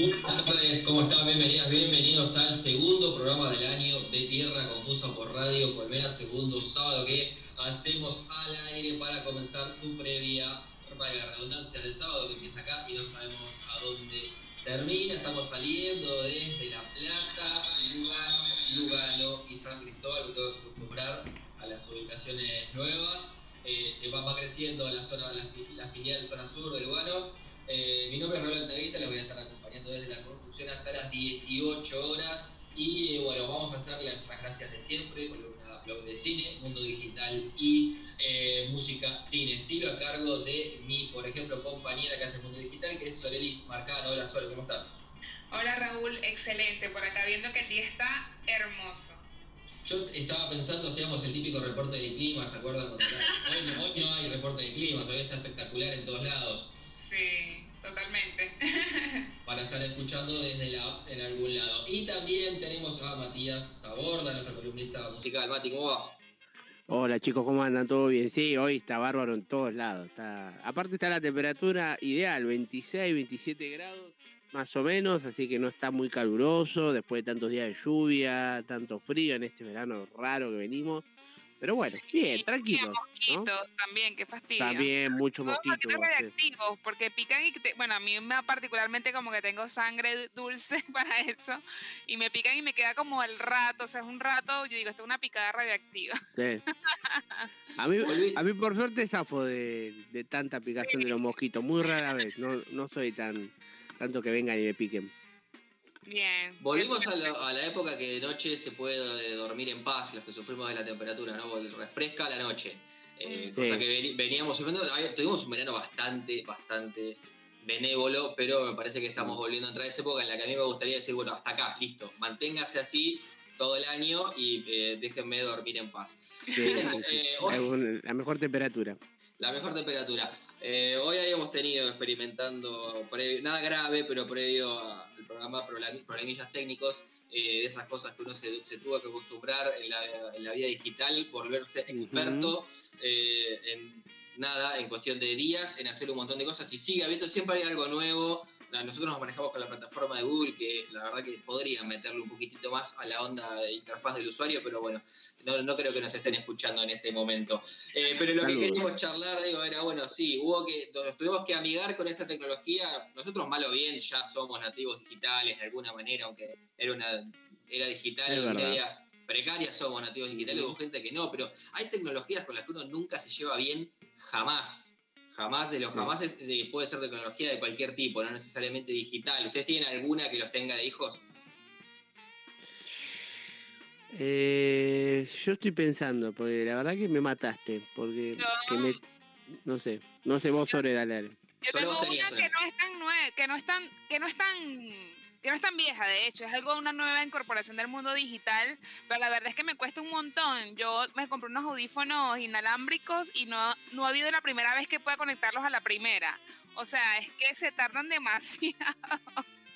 Buenas tardes, ¿cómo están? Bienvenidas, bienvenidos al segundo programa del año de Tierra Confusa por Radio Colmena, segundo sábado que hacemos al aire para comenzar tu previa, para la redundancia del sábado que empieza acá y no sabemos a dónde termina. Estamos saliendo desde La Plata, Lugano, Lugano y San Cristóbal, tengo que acostumbrar a las ubicaciones nuevas. Eh, se va, creciendo la zona, la, la zona sur de Lugano. Eh, mi nombre es Rolando Tavita, les voy a Sí, hoy está bárbaro en todos lados. Está... Aparte está la temperatura ideal, 26, 27 grados, más o menos, así que no está muy caluroso, después de tantos días de lluvia, tanto frío en este verano raro que venimos. Pero bueno, Sí, bien, tranquilo. Y mosquitos también, qué fastidio. También mucho mosquito. ser. radiactivos, porque pican y, te- bueno, a mí me particularmente como que tengo sangre dulce para eso, y me pican y me queda como el rato, o sea, es un rato, yo digo, esto es una picada radiactiva. Sí. A mí, a mí por suerte zafo de, de tanta picación de los mosquitos, muy rara vez, no, no soy tan tanto que vengan y me piquen. Bien. Volvimos a la, a la época que de noche se puede dormir en paz, los que sufrimos de la temperatura, ¿no? Refresca la noche. Eh, Sí. Cosa que veníamos sufriendo. Tuvimos un verano bastante, bastante benévolo, pero me parece que estamos volviendo a entrar a esa época en la que a mí me gustaría decir, bueno, hasta acá, listo, manténgase así todo el año y eh, déjenme dormir en paz. Sí, sí, sí. Eh, hoy- la mejor temperatura. La mejor temperatura. Eh, hoy habíamos tenido experimentando, pre- nada grave, pero previo al programa problemi- problemillas técnicos, eh, de esas cosas que uno se, se tuvo que acostumbrar en la, en la vida digital, volverse experto eh, en nada, en cuestión de días, en hacer un montón de cosas y sigue habiendo, siempre hay algo nuevo. Nosotros nos manejamos con la plataforma de Google, que la verdad que podrían meterle un poquitito más a la onda de interfaz del usuario, pero bueno, no, no creo que nos estén escuchando en este momento. Eh, pero lo que queríamos charlar, digo, era, bueno, sí, hubo que, nos tuvimos que amigar con esta tecnología. Nosotros, mal o bien, ya somos nativos digitales de alguna manera, aunque era una era digital Es media precaria, somos nativos digitales, hubo gente que no, pero hay tecnologías con las que uno nunca se lleva bien, jamás. Jamás de los Sí. jamás es- eh, puede ser tecnología de cualquier tipo, no necesariamente digital. ¿Ustedes tienen alguna que los tenga de hijos? Eh, yo estoy pensando, porque la verdad que me mataste, porque No. que me, no sé, no sé vos sobre dale, dale. Yo tengo una que no es tan nueva, que no es tan, que no es tan, que no es tan vieja, de hecho, es algo una nueva incorporación del mundo digital, pero la verdad es que me cuesta un montón. Yo me compré unos audífonos inalámbricos y no, no ha habido la primera vez que pueda conectarlos a la primera. O sea, es que se tardan demasiado.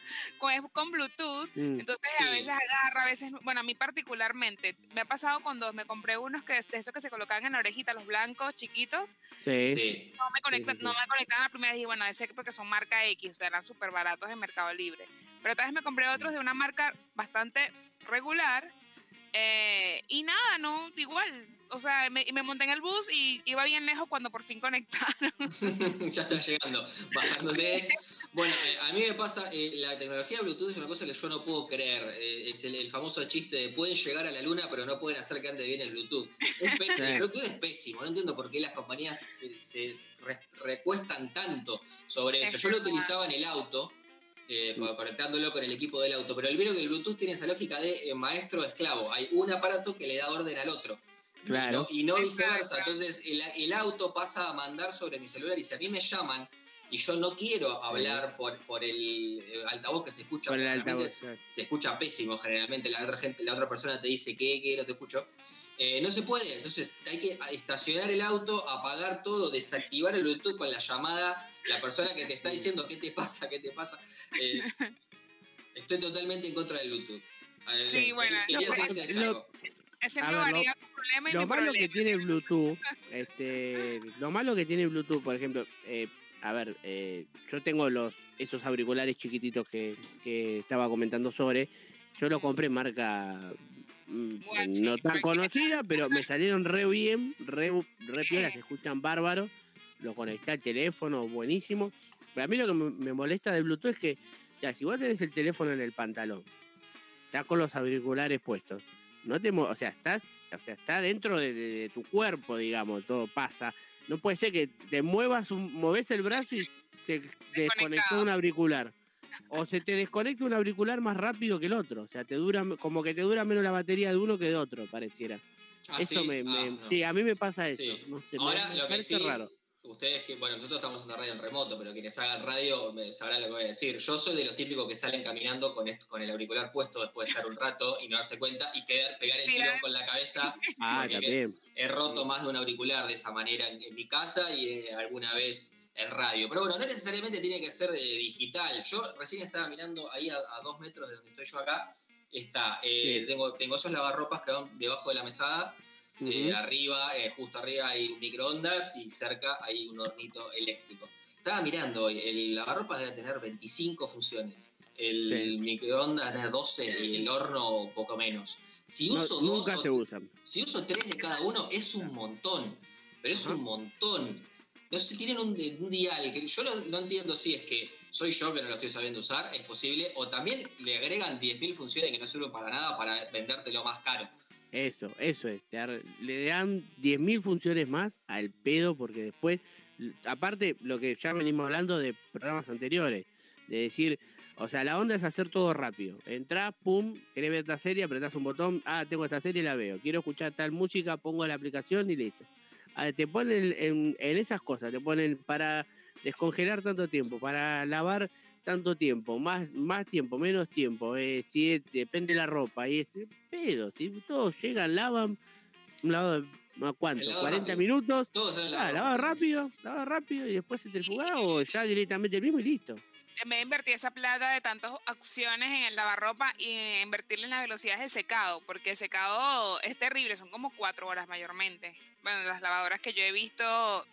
Con, es con Bluetooth, Mm, entonces Sí. a veces agarra, a veces, no. bueno, a mí particularmente, me ha pasado cuando me compré unos que de esos que se colocaban en la orejita, los blancos chiquitos, sí. Sí. no me conectan, Sí, sí, sí. no me conectaban la primera vez y bueno, ese porque son marca X, o sea, eran súper baratos en Mercado Libre. Pero otra vez me compré otros de una marca bastante regular eh, y nada, no, igual. O sea, me, y me monté en el bus y iba bien lejos cuando por fin conectaron. ya está llegando, bajándote. Bueno, eh, a mí me pasa, eh, la tecnología Bluetooth es una cosa que yo no puedo creer. Eh, es el, el famoso chiste de pueden llegar a la luna, pero no pueden hacer que ande bien el Bluetooth. Es Sí. El Bluetooth es pésimo, no entiendo por qué las compañías se, se re- recuestan tanto sobre eso. Es Yo lo utilizaba en el auto. eh, co- conectándolo con el equipo del auto, pero el vieron que el Bluetooth tiene esa lógica de eh, maestro-esclavo. Hay un aparato que le da orden al otro. Claro. Y no viceversa. Entonces el, el auto pasa a mandar sobre mi celular y si a mí me llaman y yo no quiero hablar por, por el eh, altavoz que se escucha, Por el altavoz. claro. se escucha pésimo generalmente, la otra gente, la otra persona te dice que, que no te escucho. Eh, no se puede, entonces hay que estacionar el auto, apagar todo, desactivar el Bluetooth con la llamada, la persona que te está diciendo qué te pasa, qué te pasa. Eh, estoy totalmente en contra del Bluetooth. Sí, bueno, no, hacer ese lo- ver, varía tu problema y Lo mi malo que tiene Bluetooth, este, lo malo que tiene Bluetooth, por ejemplo, eh, a ver, eh, yo tengo los esos auriculares chiquititos que, que estaba comentando sobre. Yo los compré en marca mm, Guachi, no tan conocida, pero me salieron re bien, re, re piola, se escuchan bárbaros. Lo conecté al teléfono, buenísimo. Pero a mí lo que me, molesta de Bluetooth es que, o sea, si vos tenés el teléfono en el pantalón, estás con los auriculares puestos, no te, o sea, estás, o sea, está dentro de, de- de tu cuerpo, digamos, todo pasa. No puede ser que te muevas, un, moves el brazo y se desconectó un auricular. O se te desconecta un auricular más rápido que el otro. O sea, te dura, como que te dura menos la batería de uno que de otro, pareciera. Ah, eso sí, me, Ah, me- no. sí, a mí me pasa eso. Sí. No sé, Ahora me lo que parece sí, raro. Ustedes que, bueno, nosotros estamos en una radio en remoto, pero quienes hagan radio me sabrán lo que voy a decir. Yo soy de los típicos que salen caminando con, esto, con el auricular puesto después de estar un rato y no darse cuenta y quedar, pegar el tirón con la cabeza. Ah, también. He roto más de un auricular de esa manera en, en mi casa y eh, alguna vez en radio. Pero bueno, no necesariamente tiene que ser de digital. Yo recién estaba mirando ahí a, a dos metros de donde estoy yo acá. Está, eh, Sí. tengo, tengo esos lavarropas que van debajo de la mesada. Eh, arriba, eh, justo arriba hay un microondas y cerca hay un hornito eléctrico. Estaba mirando hoy, el lavarropas debe tener 25 funciones. El Sí. microondas debe tener 12 y el horno poco menos. Si No, uso dos nunca se usan. si uso tres de cada uno, es un montón. Pero es un montón. No sé, tienen un, un dial. Que yo no, no entiendo si es que soy yo que no lo estoy sabiendo usar, es posible. O también le agregan 10.000 funciones que no sirven para nada para vendértelo más caro. Eso, eso es. le dan 10.000 funciones más al pedo porque después, aparte lo que ya venimos hablando de programas anteriores, de decir, o sea, la onda es hacer todo rápido. Entrás, pum, querés ver esta serie, apretás un botón, ah, tengo esta serie, la veo. Quiero escuchar tal música, pongo la aplicación y listo. Ah, te ponen en, en esas cosas, te ponen para descongelar tanto tiempo, para lavar tanto tiempo, más, más tiempo, menos tiempo, eh, si es- depende de la ropa, y este pedo, si todos llegan, lavan, un lavado de ¿a ¿cuánto? El lavado 40 rápido. minutos, Todos ah, lavado rápido, lavado rápido y después centrifugado o ya directamente el mismo y listo. En vez de invertir esa plata de tantas opciones en el lavarropa y invertirle en las velocidades de secado, porque el secado es terrible, son como cuatro horas mayormente. Bueno, las lavadoras que yo he visto,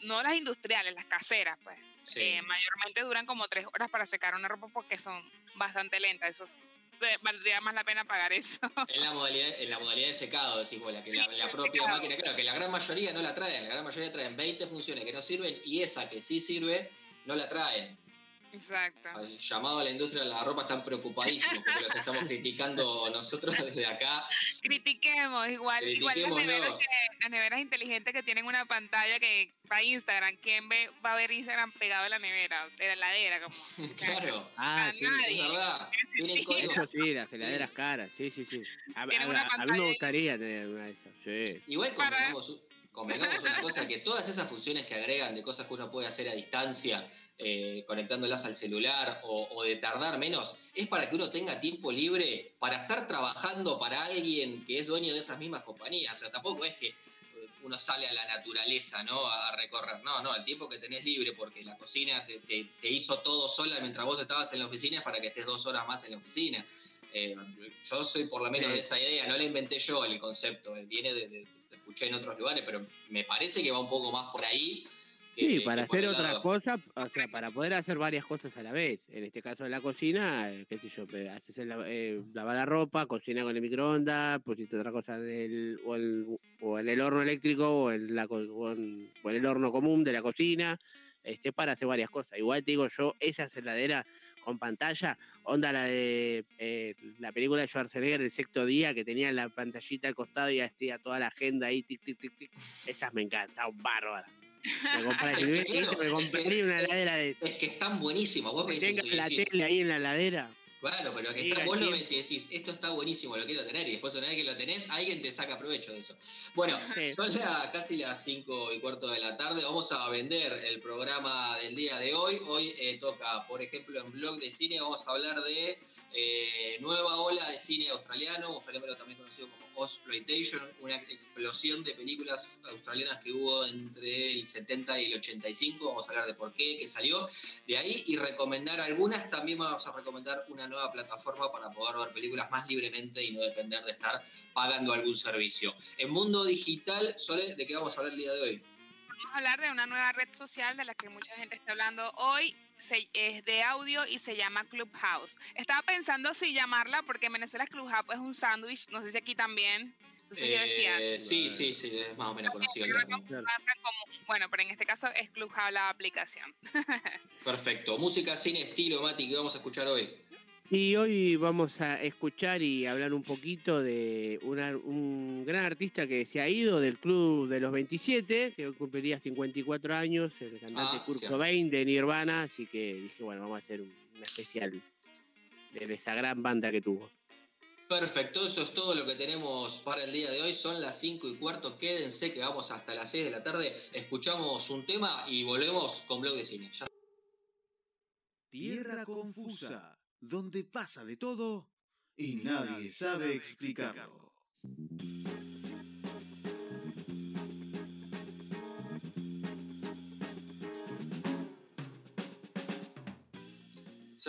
no las industriales, las caseras, pues, Sí. eh, mayormente duran como tres horas para secar una ropa porque son bastante lentas. Eso es- eh, valdría más la pena pagar eso. En la modalidad, en la modalidad de secado, decís vos, la, que Sí, la, propia secado. máquina, claro, que la gran mayoría no la traen, la gran mayoría traen 20 funciones que no sirven y esa que sí sirve, no la traen. Exacto. Llamado a la industria de la ropa, están preocupadísimos porque los estamos criticando nosotros desde acá. Critiquemos, igual, igual las neveras, que- las neveras inteligentes que tienen una pantalla que para Instagram, ¿quién ve, va a ver Instagram pegado a la nevera, de la heladera? Como, Claro, Ah, A sí. nadie. es verdad. Eso las heladeras caras, sí, sí, sí. A, a- a- a mí me gustaría tener una de esas, sí. Igual Para- convengamos, una cosa, que todas esas funciones que agregan de cosas que uno puede hacer a distancia, eh, conectándolas al celular o, o de tardar menos, es para que uno tenga tiempo libre para estar trabajando para alguien que es dueño de esas mismas compañías. O sea, tampoco es que eh, uno sale a la naturaleza, ¿no? A, recorrer. No, no, el tiempo que tenés libre porque la cocina te, te- te hizo todo sola mientras vos estabas en la oficina es para que estés dos horas más en la oficina. Eh, yo soy por lo menos de esa idea, no la inventé yo el concepto, eh, viene de, escuché en otros lugares, pero me parece que va un poco más por ahí. que- Sí, para hacer otras cosas, o sea, para poder hacer varias cosas a la vez. En este caso de la cocina, eh, qué sé yo, haces el, eh, lavar la ropa, cocina con el microondas, pusiste otra cosa en el, o, el- o en el horno eléctrico o en, la, o en, o en el horno común de la cocina, este, para hacer varias cosas. Igual te digo yo, esa heladera con pantalla, onda la de eh, la película de Schwarzenegger, el sexto día, que tenía la pantallita al costado y hacía toda la agenda ahí, tic, tic, tic, tic. Esas me encantan, bárbaras. Me tuviera Claro, me compraría una heladera de esas. Es que están buenísimos. Vos la tele ahí en la heladera. Claro, pero que está, vos lo ves y decís, esto está buenísimo, lo quiero tener, y después una vez que lo tenés, alguien te saca provecho de eso. Bueno, Sí. son la- casi las 5 y cuarto de la tarde, vamos a vender el programa del día de hoy. Hoy eh, toca, por ejemplo, en Blog de Cine, vamos a hablar de eh, nueva ola de cine australiano, un fenómeno también conocido como Exploitation, una explosión de películas australianas que hubo entre el 70 y el 85, vamos a hablar de por qué, qué salió de ahí y recomendar algunas. También vamos a recomendar una nueva plataforma para poder ver películas más libremente y no depender de estar pagando algún servicio. En mundo digital, Sole, ¿de qué vamos a hablar el día de hoy? vamos a hablar de una nueva red social de la que mucha gente está hablando hoy. es de audio y se llama Clubhouse. Estaba pensando si llamarla porque en Venezuela Clubhouse es un sándwich, no sé si aquí también. Entonces yo decía. Eh, sí, sí, sí, es más o menos conocido. bueno, pero en este caso es Clubhouse la aplicación. Perfecto. Música, cine, estilo, Mati, ¿qué vamos a escuchar hoy? Y hoy vamos a escuchar y hablar un poquito de un gran artista que se ha ido del club de los 27, que cumpliría 54 años, el cantante ah, Kurt Cobain de Nirvana, así que dije, bueno, vamos a hacer un, especial de esa gran banda que tuvo. Perfecto, eso es todo lo que tenemos para el día de hoy. Son las 5 y cuarto. Quédense que vamos hasta las 6 de la tarde. Escuchamos un tema y volvemos con Blog de Cine. Tierra confusa donde pasa de todo y nadie sabe explicarlo.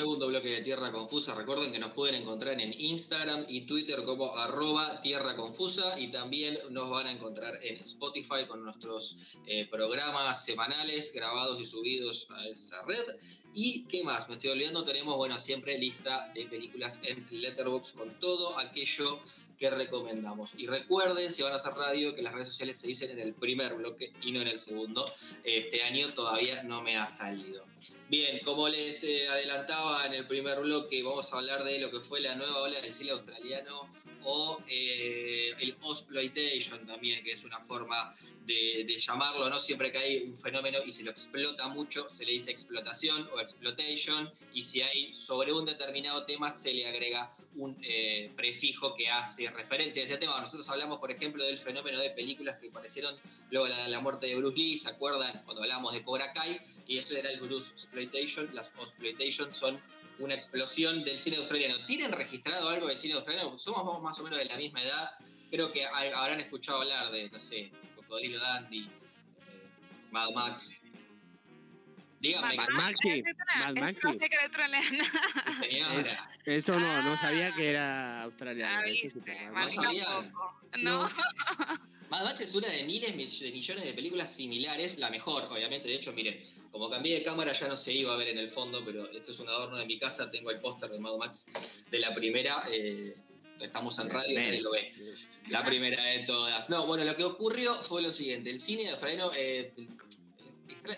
Segundo bloque de Tierra Confusa. Recuerden que nos pueden encontrar en Instagram y Twitter como arroba Tierra Confusa y también nos van a encontrar en Spotify con nuestros eh, programas semanales grabados y subidos a esa red. ¿Y qué más? Me estoy olvidando, tenemos, bueno, siempre lista de películas en Letterboxd con todo aquello que recomendamos. Y recuerden, si van a hacer radio, que las redes sociales se dicen en el primer bloque y no en el segundo. Este año todavía no me ha salido. Bien, como les eh, adelantaba en el primer bloque, vamos a hablar de lo que fue la nueva ola del cine australiano o eh, el exploitation también, que es una forma de, llamarlo, ¿no? Siempre que hay un fenómeno y se lo explota mucho, se le dice explotación o exploitation, y si hay sobre un determinado tema, se le agrega un eh, prefijo que hace referencia a ese tema. Nosotros hablamos, por ejemplo, del fenómeno de películas que parecieron luego la, la muerte de Bruce Lee, ¿se acuerdan? Cuando hablamos de Cobra Kai, y eso era el Bruce Exploitation, las exploitation son una explosión del cine australiano. ¿Tienen registrado algo del cine australiano? Somos más o menos de la misma edad. Creo que habrán escuchado hablar de, no sé, Cocodrilo Dandy, eh, Mad Max. Dígame. Mad Max. Mad Max. No sé que era australiana. Señora. Eso no, no sabía que era australiano. Ah, no sabía. No. Mad Max es una de miles de millones de películas similares, la mejor, obviamente. De hecho, miren, como cambié de cámara ya no se iba a ver en el fondo, pero esto es un adorno de mi casa. Tengo el póster de Mad Max de la primera. Eh, estamos en radio y nadie lo ve. La primera de todas. No, bueno, lo que ocurrió fue lo siguiente. El cine australiano eh,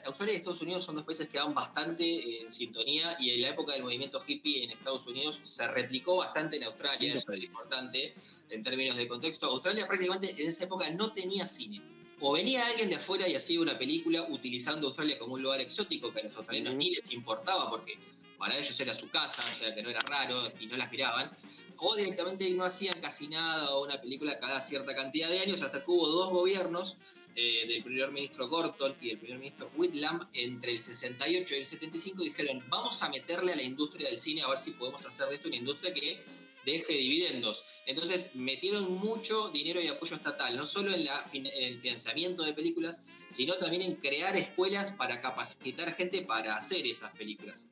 Australia y Estados Unidos son dos países que van bastante eh, en sintonía y en la época del movimiento hippie en Estados Unidos se replicó bastante en Australia, eso es importante en términos de contexto. Australia prácticamente en esa época no tenía cine. O venía alguien de afuera y hacía una película utilizando Australia como un lugar exótico que a los australianos ni les importaba porque para ellos era su casa, o sea que no era raro y no las miraban. O directamente no hacían casi nada o una película cada cierta cantidad de años hasta que hubo dos gobiernos eh, del primer ministro Gorton y del primer ministro Whitlam entre el 68 y el 75 dijeron, vamos a meterle a la industria del cine a ver si podemos hacer de esto una industria que deje dividendos. Entonces metieron mucho dinero y apoyo estatal, no solo en, en, el financiamiento de películas, sino también en crear escuelas para capacitar gente para hacer esas películas.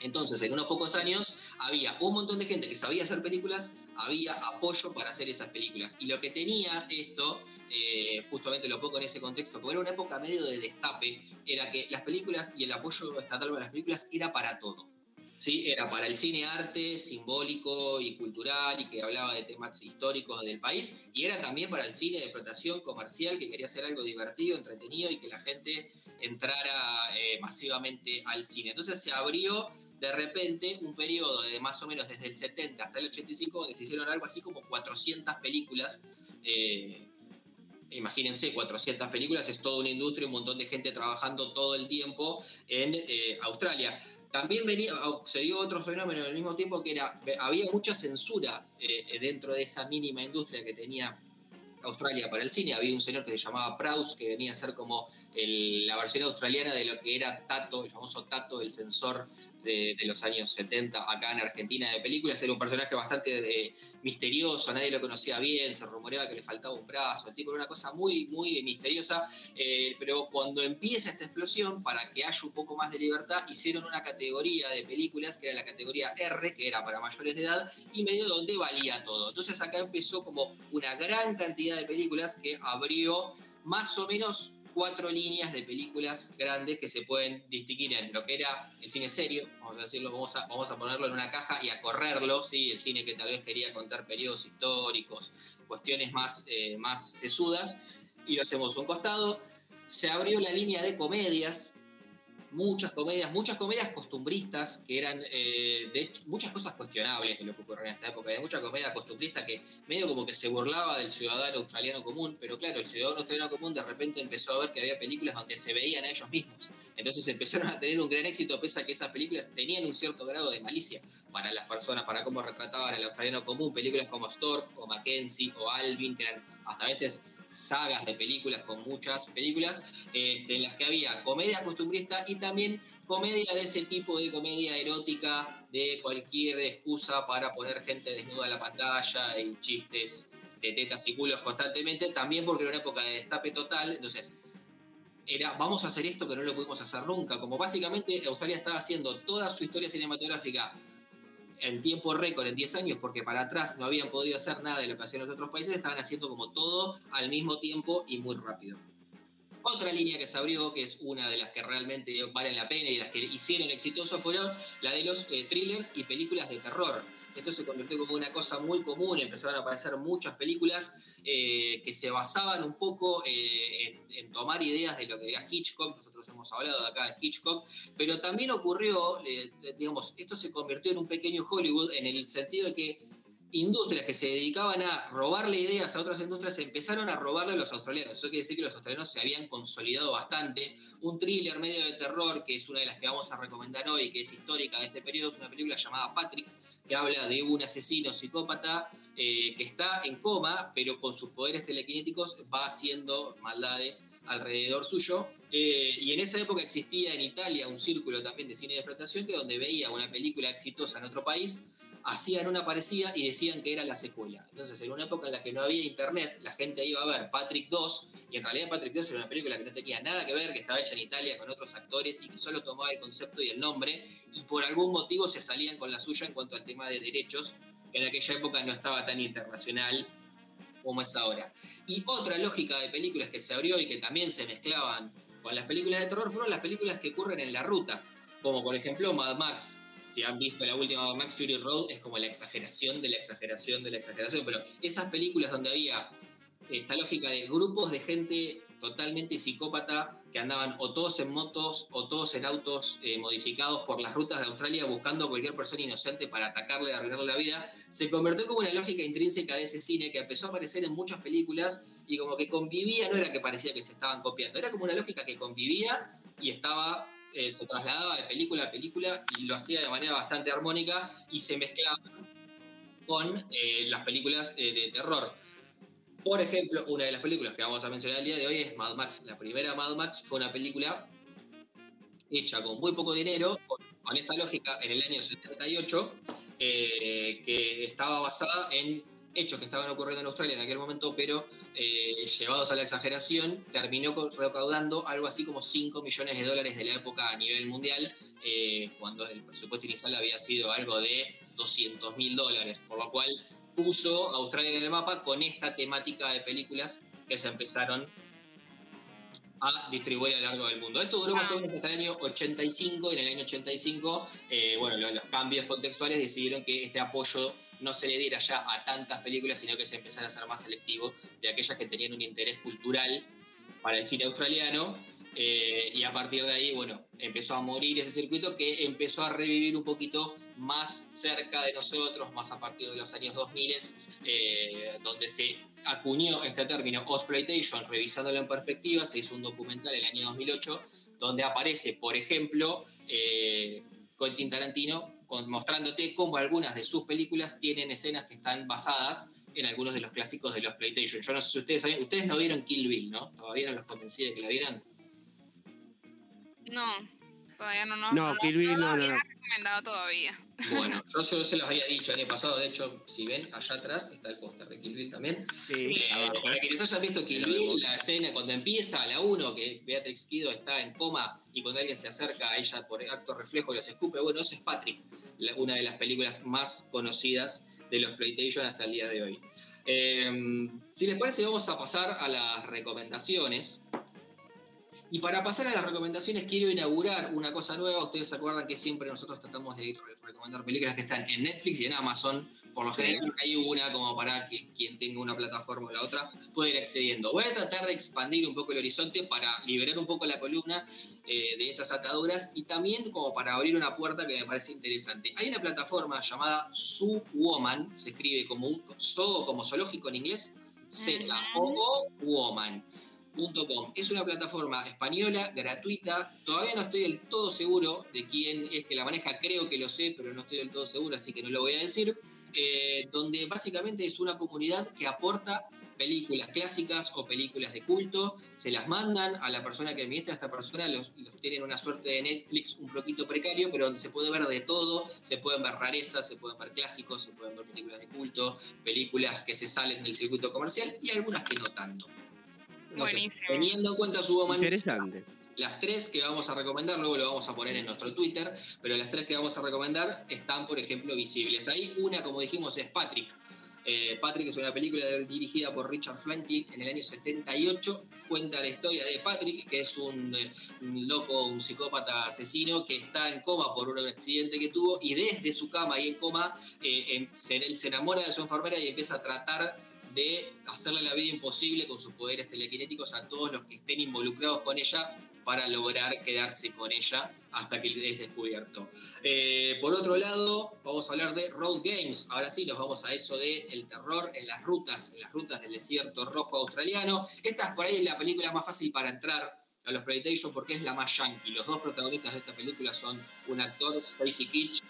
Entonces, en unos pocos años había un montón de gente que sabía hacer películas, había apoyo para hacer esas películas. Y lo que tenía esto, eh, justamente lo pongo en ese contexto, como era una época medio de destape, era que las películas y el apoyo estatal para las películas era para todo. Sí, era para el cine arte simbólico y cultural y que hablaba de temas históricos del país y era también para el cine de explotación comercial que quería hacer algo divertido, entretenido y que la gente entrara eh, masivamente al cine. Entonces se abrió de repente un periodo de más o menos desde el 70 hasta el 85 donde se hicieron algo así como 400 películas. Eh, imagínense, 400 películas, es toda una industria, un montón de gente trabajando todo el tiempo en eh, Australia. También venía, se dio otro fenómeno al mismo tiempo que era, había mucha censura eh, dentro de esa mínima industria que tenía Australia para el cine. Había un señor que se llamaba Prowse, que venía a ser como la versión australiana de lo que era Tato, el famoso Tato, el censor de, los años 70 acá en Argentina de películas. Era un personaje bastante eh, misterioso, nadie lo conocía bien, se rumoreaba que le faltaba un brazo. El tipo era una cosa muy, muy misteriosa. Eh, pero cuando empieza esta explosión, para que haya un poco más de libertad, hicieron una categoría de películas que era la categoría R, que era para mayores de edad, y medio donde valía todo. Entonces acá empezó como una gran cantidad de películas que abrió más o menos cuatro líneas de películas grandes que se pueden distinguir en lo que era el cine serio, vamos a decirlo, vamos a, vamos a ponerlo en una caja y a correrlo, ¿sí? el cine que tal vez quería contar periodos históricos, cuestiones más, eh, más sesudas, y lo hacemos un costado. Se abrió la línea de comedias, muchas comedias, muchas comedias costumbristas, que eran eh, de muchas cosas cuestionables de lo que ocurrió en esta época. Hay mucha comedia costumbrista que medio como que se burlaba del ciudadano australiano común, pero claro, el ciudadano australiano común de repente empezó a ver que había películas donde se veían a ellos mismos. Entonces empezaron a tener un gran éxito, pese a que esas películas tenían un cierto grado de malicia para las personas, para cómo retrataban al australiano común. Películas como Stork o Mackenzie o Alvin, que eran hasta a veces sagas de películas con muchas películas, este, en las que había comedia costumbrista y también comedia de ese tipo de comedia erótica, de cualquier excusa para poner gente desnuda en la pantalla y chistes de tetas y culos constantemente, también porque era una época de destape total, entonces era vamos a hacer esto que no lo pudimos hacer nunca, como básicamente Australia estaba haciendo toda su historia cinematográfica en tiempo récord, en 10 años, porque para atrás no habían podido hacer nada de lo que hacían los otros países, estaban haciendo como todo al mismo tiempo y muy rápido. Otra línea que se abrió, que es una de las que realmente valen la pena y las que hicieron exitoso, fueron la de los eh, thrillers y películas de terror. Esto se convirtió como una cosa muy común, empezaron a aparecer muchas películas eh, que se basaban un poco eh, en, tomar ideas de lo que era Hitchcock, nosotros hemos hablado de acá de Hitchcock, pero también ocurrió, digamos, esto se convirtió en un pequeño Hollywood en el sentido de que industrias que se dedicaban a robarle ideas a otras industrias empezaron a robarle a los australianos. Eso quiere decir que los australianos se habían consolidado bastante. Un thriller medio de terror, que es una de las que vamos a recomendar hoy, que es histórica de este periodo, es una película llamada Patrick, que habla de un asesino psicópata eh, que está en coma, pero con sus poderes telequinéticos va haciendo maldades alrededor suyo. Eh, y en esa época existía en Italia un círculo también de cine de explotación que donde veía una película exitosa en otro país hacían una parecida y decían que era la secuela. Entonces, en una época en la que no había internet, la gente iba a ver Patrick 2, y en realidad Patrick 2 era una película que no tenía nada que ver, que estaba hecha en Italia con otros actores y que solo tomaba el concepto y el nombre, y por algún motivo se salían con la suya en cuanto al tema de derechos, que en aquella época no estaba tan internacional como es ahora. Y otra lógica de películas que se abrió y que también se mezclaban con las películas de terror fueron las películas que ocurren en la ruta, como por ejemplo Mad Max, si han visto la última Max Fury Road, es como la exageración de la exageración de la exageración. Pero esas películas donde había esta lógica de grupos de gente totalmente psicópata que andaban o todos en motos o todos en autos eh, modificados por las rutas de Australia buscando a cualquier persona inocente para atacarle y arruinarle la vida, se convirtió como una lógica intrínseca de ese cine que empezó a aparecer en muchas películas y como que convivía, no era que parecía que se estaban copiando, era como una lógica que convivía y estaba eh, se trasladaba de película a película y lo hacía de manera bastante armónica y se mezclaba con eh, las películas eh, de terror. Por ejemplo, una de las películas que vamos a mencionar el día de hoy es Mad Max. La primera Mad Max fue una película hecha con muy poco dinero, con, con esta lógica, en el año 78, que estaba basada en hechos que estaban ocurriendo en Australia en aquel momento, pero eh, llevados a la exageración, terminó recaudando algo así como 5 millones de dólares de la época a nivel mundial, eh, cuando el presupuesto inicial había sido algo de 200 mil dólares, por lo cual puso a Australia en el mapa con esta temática de películas que se empezaron a distribuir a lo largo del mundo. Esto duró más o menos hasta el año 85. En el año 85, eh, bueno, los, los, cambios contextuales decidieron que este apoyo no se le diera ya a tantas películas, sino que se empezara a ser más selectivo de aquellas que tenían un interés cultural para el cine australiano. Eh, y a partir de ahí, bueno, empezó a morir ese circuito que empezó a revivir un poquito más cerca de nosotros, más a partir de los años 2000, eh, donde se acuñó este término Osploitation, revisándolo en perspectiva, se hizo un documental en el año 2008, donde aparece, por ejemplo, eh, Quentin Tarantino mostrándote cómo algunas de sus películas tienen escenas que están basadas en algunos de los clásicos de los PlayStation. Yo no sé si ustedes saben, ustedes no vieron Kill Bill, ¿no? ¿Todavía no los convencí de que la vieran? No, todavía no. No, no, Kill no, no, no. recomendado todavía. Bueno, yo, yo, se los había dicho el año pasado, de hecho, si ven, allá atrás está el póster de Kill Bill también. Sí, eh, para quienes hayan visto Kill Bill, la escena cuando empieza la 1, que Beatrix Kido está en coma y cuando alguien se acerca a ella por acto reflejo los escupe, bueno, ese es Patrick, la, una de las películas más conocidas de los PlayStation hasta el día de hoy. Eh, si les parece, vamos a pasar a las recomendaciones. Y para pasar a las recomendaciones, quiero inaugurar una cosa nueva. Ustedes se acuerdan que siempre nosotros tratamos de recomendar películas que están en Netflix y en Amazon. Por lo general hay una como para que quien tenga una plataforma o la otra pueda ir accediendo. Voy a tratar de expandir un poco el horizonte para liberar un poco la columna eh, de esas ataduras y también como para abrir una puerta que me parece interesante. Hay una plataforma llamada Zoo Woman, se escribe como un zoo como zoológico en inglés, Z O O Es una plataforma española, gratuita. Todavía no estoy del todo seguro de quién es que la maneja. Creo que lo sé, pero no estoy del todo seguro, así que no lo voy a decir. Eh, donde básicamente es una comunidad que aporta películas clásicas o películas de culto, se las mandan a la persona que administra, esta persona los, los tienen una suerte de Netflix un poquito precario, pero donde se puede ver de todo, se pueden ver rarezas, se pueden ver clásicos, se pueden ver películas de culto, películas que se salen del circuito comercial y algunas que no tanto. Buenísimo. Teniendo en cuenta su Interesante. Las tres que vamos a recomendar, luego lo vamos a poner en nuestro Twitter, pero las tres que vamos a recomendar están, por ejemplo, visibles. Ahí una, como dijimos, es Patrick. Eh, Patrick es una película dirigida por Richard Franklin en el año 78. Cuenta la historia de Patrick, que es un, loco, un psicópata asesino que está en coma por un accidente que tuvo y desde su cama y en coma, eh, él se enamora de su enfermera y empieza a tratar de hacerle la vida imposible con sus poderes telequinéticos a todos los que estén involucrados con ella para lograr quedarse con ella hasta que es descubierto. Eh, por otro lado, vamos a hablar de Road Games. Ahora sí, nos vamos a eso de el terror en las rutas, en las rutas del desierto rojo australiano. Esta es por ahí la película más fácil para entrar a los PlayStation porque es la más yankee. Los dos protagonistas de esta película son un actor, Stacy Kitch,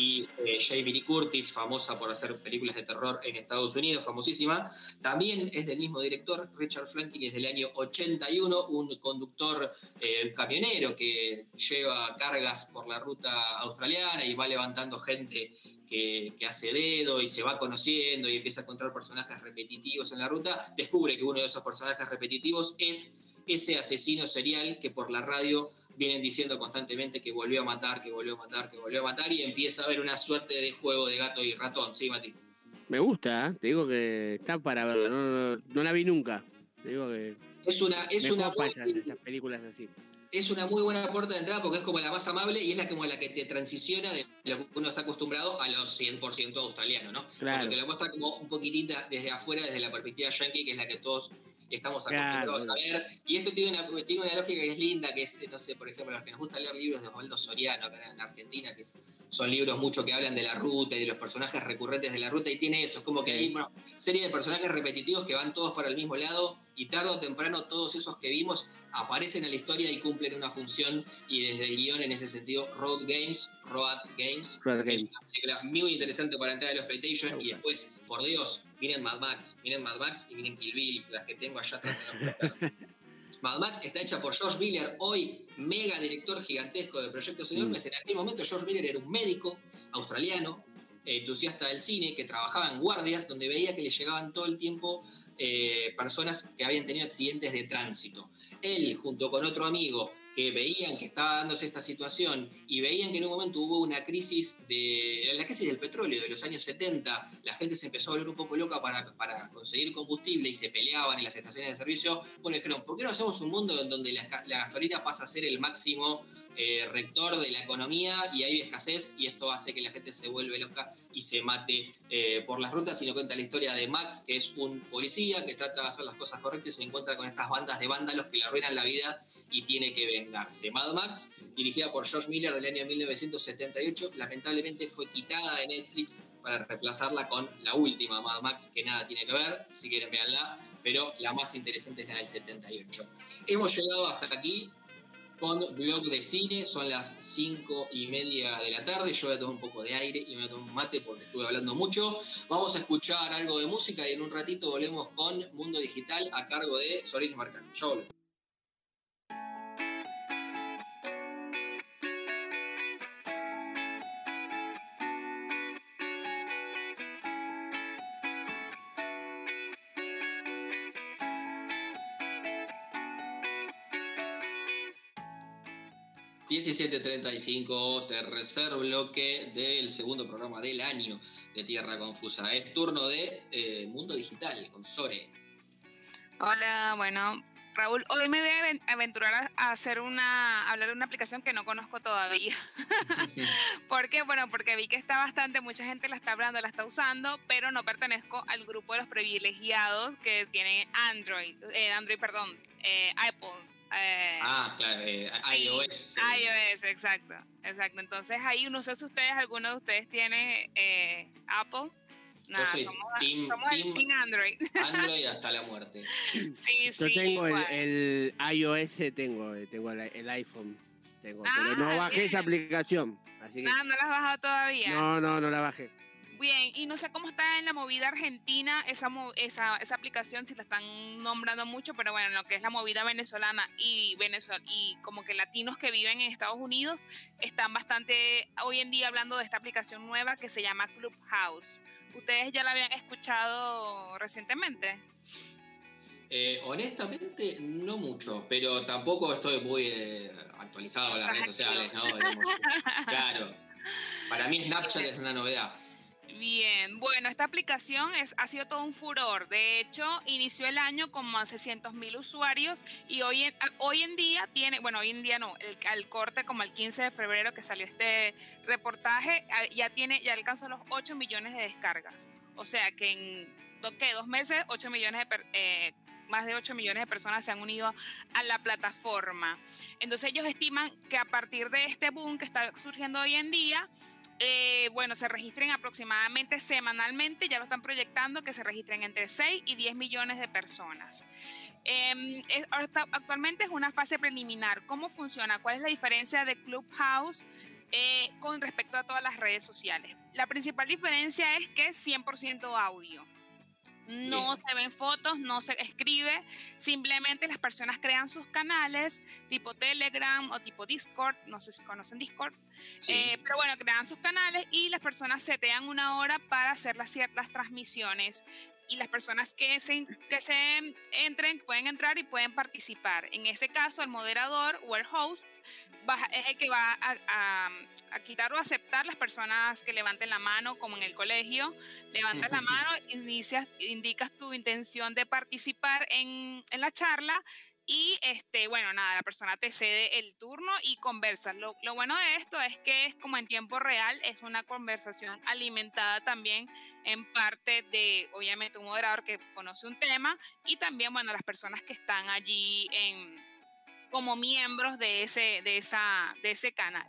y eh, Jamie Lee Curtis, famosa por hacer películas de terror en Estados Unidos, famosísima. También es del mismo director, Richard Franklin, es del año 81, un conductor eh, camionero que lleva cargas por la ruta australiana y va levantando gente que, que, hace dedo y se va conociendo y empieza a encontrar personajes repetitivos en la ruta. Descubre que uno de esos personajes repetitivos es ese asesino serial que por la radio vienen diciendo constantemente que volvió a matar, que volvió a matar, que volvió a matar, y empieza a haber una suerte de juego de gato y ratón, ¿sí, Mati? Me gusta, ¿eh? te digo que está para verla, no, la vi nunca. Te digo que. Es una. Es una esas películas así es una muy buena puerta de entrada porque es como la más amable y es la como la que te transiciona de lo que uno está acostumbrado a los 100% australiano, ¿no? Claro. Porque te lo muestra como un poquitita desde afuera, desde la perspectiva yankee, que es la que todos estamos acostumbrados a ver. Y esto tiene una, tiene una lógica que es linda, que es, no sé, por ejemplo, los que nos gusta leer libros de Osvaldo Soriano acá en Argentina, que son libros mucho que hablan de la ruta y de los personajes recurrentes de la ruta, y tiene eso, es como que hay una serie de personajes repetitivos que van todos para el mismo lado, y tarde o temprano todos esos que vimos aparecen en la historia y cumplen una función, y desde el guion en ese sentido, Road Games, Road Games, es una película muy interesante para entrar a los PlayStation, y después, por Dios, miren Mad Max, miren Mad Max y miren Kill Bill, las que tengo allá atrás en los Mad Max está hecha por George Miller, hoy mega director gigantesco de proyectos enormes. Mm. En aquel momento George Miller era un médico australiano, entusiasta del cine, que trabajaba en guardias, donde veía que le llegaban todo el tiempo eh, personas que habían tenido accidentes de tránsito. Él, junto con otro amigo, que veían que estaba dándose esta situación y veían que en un momento hubo una crisis de la crisis del petróleo de los años 70, la gente se empezó a volver un poco loca para, para conseguir combustible y se peleaban en las estaciones de servicio, bueno, dijeron, ¿por qué no hacemos un mundo en donde la, la gasolina pasa a ser el máximo eh, rector de la economía y hay escasez y esto hace que la gente se vuelve loca y se mate eh, por las rutas y no cuenta la historia de Max, que es un policía que trata de hacer las cosas correctas y se encuentra con estas bandas de vándalos que le arruinan la vida y tiene que vengarse. Mad Max, dirigida por George Miller del año 1978, lamentablemente fue quitada de Netflix para reemplazarla con la última Mad Max, que nada tiene que ver, si quieren veanla, pero la más interesante es la del 78. Hemos llegado hasta aquí, con blog de cine. Son las cinco y media de la tarde. Yo voy a tomar un poco de aire y me voy a tomar un mate porque estuve hablando mucho. Vamos a escuchar algo de música y en un ratito volvemos con Mundo Digital a cargo de Soris Marcano. Ya volvemos. 17.35, tercer bloque del segundo programa del año de Tierra Confusa. Es turno de eh, Mundo Digital con Sore. Hola, bueno, Raúl, hoy me voy a aventurar a hacer una, a hablar de una aplicación que no conozco todavía. ¿Por qué? Bueno, porque vi que está bastante, mucha gente la está hablando, la está usando, pero no pertenezco al grupo de los privilegiados que tienen Android, eh, Android, perdón, eh, iPhones. Eh, ah, claro, eh, iOS. iOS, exacto, exacto. Entonces ahí no sé si ustedes, alguno de ustedes tiene Apple. Yo soy somos, team, el team Android. Android hasta la muerte. Sí, Yo tengo el, iOS, tengo, tengo el, iPhone. Tengo, pero no ah, bajé esa aplicación. Así ah, ¿no la has bajado todavía? No, no, no la bajé. Bien, y no sé cómo está en la movida argentina esa, esa, esa aplicación, si la están nombrando mucho, pero bueno, lo que es la movida venezolana y, Venezuela, y como que latinos que viven en Estados Unidos están bastante hoy en día hablando de esta aplicación nueva que se llama Clubhouse. ¿Ustedes ya la habían escuchado recientemente? Eh, honestamente, no mucho, pero tampoco estoy muy eh, actualizado en las redes sociales, ¿no? claro. Para mí Snapchat es una novedad. Bien, bueno, esta aplicación es, ha sido todo un furor. De hecho, inició el año con más de 600 mil usuarios y hoy en, hoy en día tiene, bueno, hoy en día no, el, al corte como el 15 de febrero que salió este reportaje, ya tiene, ya alcanzó los 8 millones de descargas. O sea que en dos meses, 8 millones de eh, más de 8 millones de personas se han unido a la plataforma. Entonces ellos estiman que a partir de este boom que está surgiendo hoy en día, eh, bueno, se registren aproximadamente semanalmente, ya lo están proyectando, que se registren entre 6 y 10 millones de personas. Eh, actualmente es una fase preliminar. ¿Cómo funciona? ¿Cuál es la diferencia de Clubhouse eh, con respecto a todas las redes sociales? La principal diferencia es que es 100% audio. No se ven fotos, no se escribe, simplemente las personas crean sus canales tipo Telegram o tipo Discord, no sé si conocen Discord, eh, pero bueno, crean sus canales y las personas setean una hora para hacer las ciertas transmisiones y las personas que se, que se entren pueden entrar y pueden participar. En ese caso, el moderador o el host es el que va a, quitar o aceptar las personas que levanten la mano, como en el colegio. Levantas la mano, inicias, indicas tu intención de participar en, en la charla y este, bueno, nada, la persona te cede el turno y conversas. Lo, lo, bueno de esto es que es como en tiempo real, es una conversación alimentada también en parte de, obviamente, un moderador que conoce un tema y también, bueno, las personas que están allí en, como miembros de ese, de, esa, de ese canal.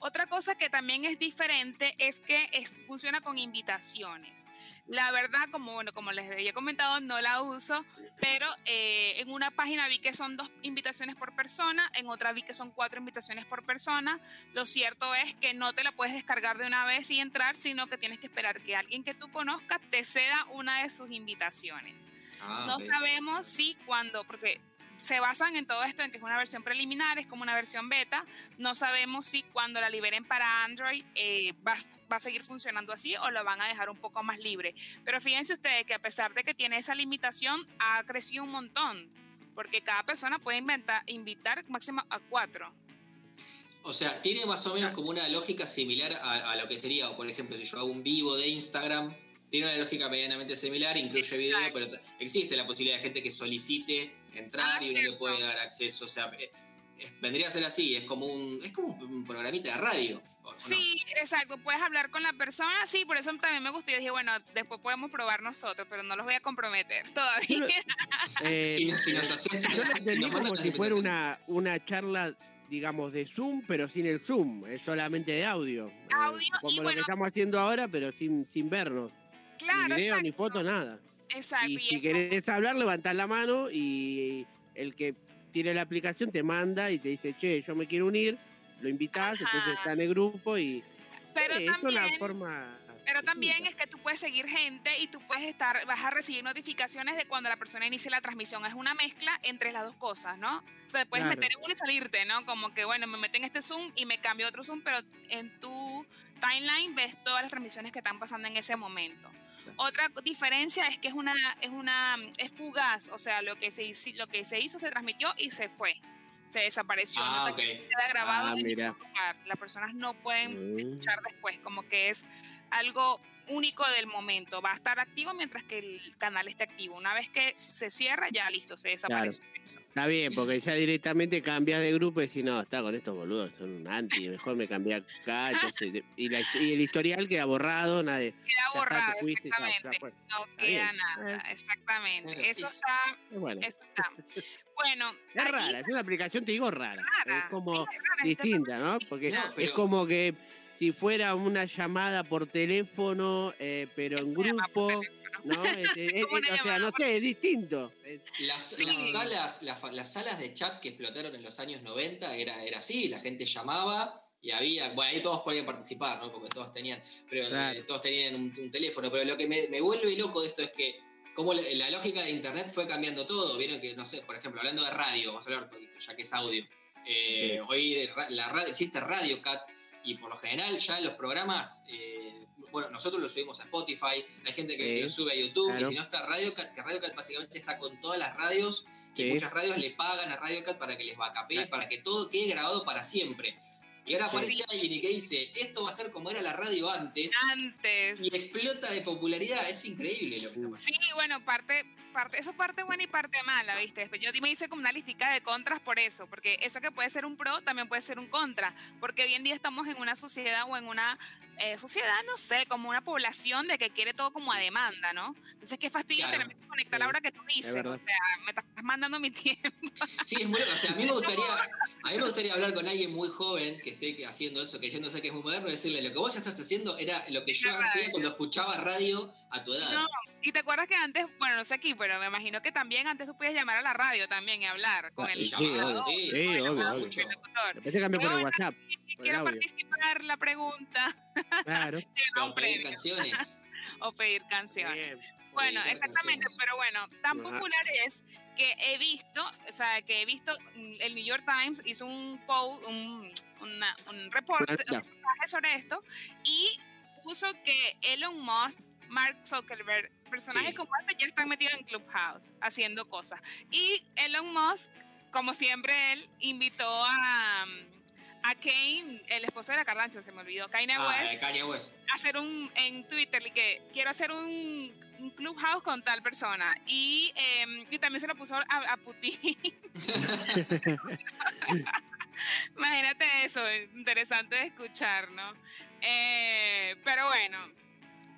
Otra cosa que también es diferente es que funciona con invitaciones. La verdad, como, bueno, como les había comentado, no la uso, pero eh, en una página vi que son dos invitaciones por persona, en otra vi que son cuatro invitaciones por persona. Lo cierto es que no te la puedes descargar de una vez y entrar, sino que tienes que esperar que alguien que tú conozcas te ceda una de sus invitaciones. Ah, no sabemos si cuando, porque se basan en todo esto, en que es una versión preliminar, es como una versión beta. No sabemos si cuando la liberen para Android eh, va, a seguir funcionando así o lo van a dejar un poco más libre. Pero fíjense ustedes que a pesar de que tiene esa limitación, ha crecido un montón, porque cada persona puede inventar, invitar máximo a cuatro. O sea, tiene más o menos como una lógica similar a, a lo que sería, por ejemplo, si yo hago un vivo de Instagram, tiene una lógica medianamente similar, incluye video, pero existe la posibilidad de gente que solicite entrar ah, y no le puede dar acceso. O sea, eh, vendría a ser así, es como un, es como un programita de radio. Sí, exacto, puedes hablar con la persona, sí, por eso también me gustó. y dije, bueno, después podemos probar nosotros, pero no los voy a comprometer todavía. Eh, si, nos yo lo como si fuera una, una charla digamos, de Zoom, pero sin el Zoom, es solamente de audio. Eh, audio como lo que estamos haciendo ahora, pero sin, sin vernos. Claro, ni video, ni foto, nada. Exacto. Y, si querés hablar, levantás la mano y el que tiene la aplicación te manda y te dice, che, yo me quiero unir, lo invitas, entonces está en el grupo y pero también, es una forma pero también es que tú puedes seguir gente y tú puedes estar, vas a recibir notificaciones de cuando la persona inicie la transmisión. Es una mezcla entre las dos cosas, ¿no? O sea, puedes meter en uno y salirte, ¿no? Como que, bueno, me meten este Zoom y me cambio otro Zoom, pero en tu timeline ves todas las transmisiones que están pasando en ese momento. Otra diferencia es que es una, es una, es fugaz, o sea, lo que se, lo que se hizo se transmitió y se fue, se desapareció, ah, no queda grabado ah, en ningún lugar. Las personas no pueden mm. escuchar después, como que es algo único del momento. Va a estar activo mientras que el canal esté activo. Una vez que se cierra, ya listo, se desaparece. Está bien, porque ya directamente cambias de grupo y si no, está con estos boludos, son un anti, mejor me cambié acá. y, el historial queda borrado, nadie. Queda borrado, exactamente. no queda nada, eh. exactamente. Eso está, bueno. eso está. Bueno. Es rara, es una aplicación, te digo, rara. es como distinta, ¿no? Porque es como que si fuera una llamada por teléfono, eh, pero en grupo. ¿no? Este, o sea, no sé, es distinto. Las, salas, las, salas de chat que explotaron en los años 90 era, era así, la gente llamaba y había, bueno, ahí todos podían participar, ¿no? Porque todos tenían, pero eh, todos tenían un, teléfono, pero lo que me, vuelve loco de esto es que como la, lógica de internet fue cambiando todo, vieron que, no sé, por ejemplo, hablando de radio, vamos a hablar ya que es audio, eh, hoy la radio, existe Radio Cat, y por lo general ya los programas, eh, bueno, nosotros los subimos a Spotify, hay gente que lo sube a YouTube, y si no está Radio Cat, que Radio Cat básicamente está con todas las radios, y muchas radios le pagan a Radio Cat para que les backupe, para que todo quede grabado para siempre. Y ahora aparece alguien y que dice, esto va a ser como era la radio antes. Antes. Y explota de popularidad, es increíble lo que está Sí, bueno, parte, parte, eso parte buena y parte mala, ¿viste? Yo me hice como una listica de contras por eso, porque eso que puede ser un pro también puede ser un contra, porque hoy en día estamos en una sociedad o en una eh, sociedad, no sé, como una población de que quiere todo como a demanda, ¿no? Entonces, qué fastidio tener que conectar a la hora que tú dices. O sea, me estás mandando mi tiempo. Sí, es muy. O sea, a mí me gustaría, a mí me gustaría hablar con alguien muy joven que esté haciendo eso, creyéndose que es muy moderno, y decirle: lo que vos ya estás haciendo era lo que yo hacía cuando escuchaba radio a tu edad. No, y te acuerdas que antes, bueno, no sé aquí, pero me imagino que también antes tú podías llamar a la radio también y hablar con el. Sí, obvio, sí, sí, obvio, obvio. cambió por el WhatsApp. Quiero participar la pregunta. Claro. o pedir canciones. o pedir canciones. Bueno, exactamente, pero bueno, tan popular es que he visto, o sea, que he visto, mm, el New York Times hizo un poll, un, un reporte, sobre esto, y puso que Elon Musk, Mark Zuckerberg, personajes como este ya están metidos en Clubhouse haciendo cosas. Y Elon Musk, como siempre, él invitó a a Kane, el esposo de la Kardashian, se me olvidó, Kanye ah, West, Kanye West. hacer un en Twitter que quiero hacer un, un clubhouse con tal persona y, eh, y también se lo puso a, a Putin. Imagínate eso, interesante de escuchar, ¿no? Eh, pero bueno,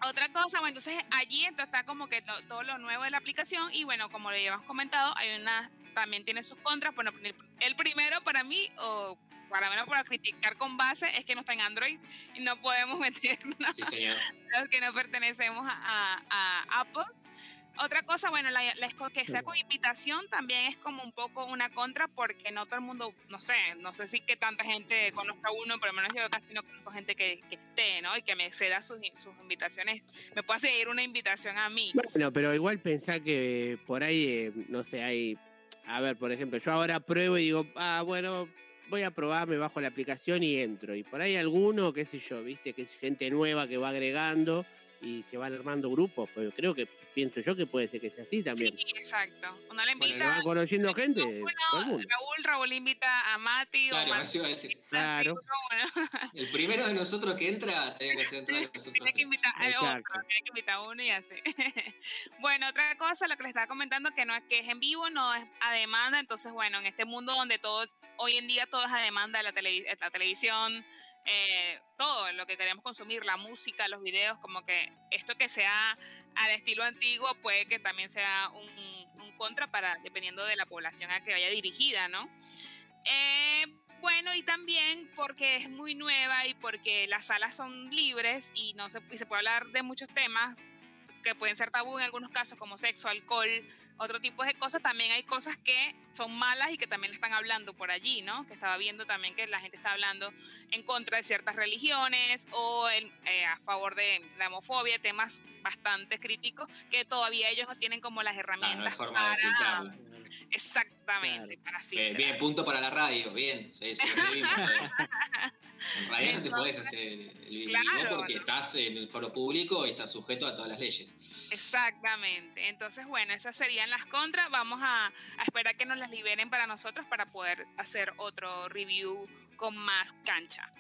otra cosa, bueno, entonces allí está como que todo lo nuevo de la aplicación y bueno, como le habíamos comentado, hay una, también tiene sus contras. Bueno, el primero para mí, o para menos para criticar con base, es que no está en Android y no podemos meternos los que no pertenecemos a, Apple. Otra cosa, bueno, la, que sea con invitación también es como un poco una contra porque no todo el mundo, no sé, no sé si que tanta gente conozca uno, por lo menos yo casi no conozco gente que, esté, ¿no? Y que me ceda sus, sus invitaciones, me pueda seguir una invitación a mí. Bueno, pero igual pensá que por ahí, eh, no sé, hay, a ver, por ejemplo, yo ahora pruebo y digo, ah, bueno, voy a probar, me bajo la aplicación y entro. Y por ahí alguno, qué sé yo, viste, que es gente nueva que va agregando y se van armando grupos, pero creo que pienso yo que puede ser que sea así también. Sí, exacto. Uno le invita. va conociendo gente. Raúl, Raúl invita a Mati claro, o Mati. a decir. Claro. El primero de nosotros que entra tiene que ser entre nosotros. Tiene que invitar a otro, tiene que invitar a uno y así. bueno, otra cosa, lo que les estaba comentando, que no es que es en vivo, no es a demanda. Entonces, bueno, en este mundo donde todo, hoy en día todo es a demanda, la, la televisión, eh, todo lo que queremos consumir, la música, los videos, como que esto que sea al estilo antiguo puede que también sea un, contra para, dependiendo de la población a que vaya dirigida, ¿no? Eh, bueno, y también porque es muy nueva y porque las salas son libres y, no se, y se puede hablar de muchos temas que pueden ser tabú en algunos casos, como sexo, alcohol, otro tipo de cosas, también hay cosas que son malas y que también están hablando por allí, ¿no? Que estaba viendo también que la gente está hablando en contra de ciertas religiones o eh, a favor de la homofobia, temas bastante críticos que todavía ellos no tienen como las herramientas para... Exactamente, para filtrar. Bien, punto para la radio, bien. Sí, sí, en radio no te puedes hacer el video porque estás en el foro público y estás sujeto a todas las leyes. Exactamente. Entonces, bueno, esas las contras. Vamos a, a esperar que nos las liberen para nosotros para poder hacer otro review con más cancha.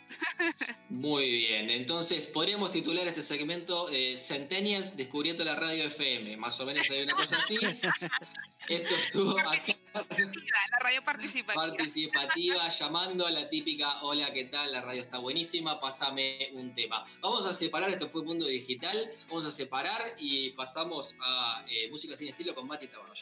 Muy bien, entonces podríamos titular este segmento eh, Centennials descubriendo la radio FM, más o menos hay una cosa así. Esto estuvo acá. La radio participativa. Participativa, llamando a la típica, hola, ¿qué tal? La radio está buenísima, pásame un tema. Vamos a separar, esto fue Mundo Digital, vamos a separar y pasamos a eh, música sin estilo con Mati Tabarro.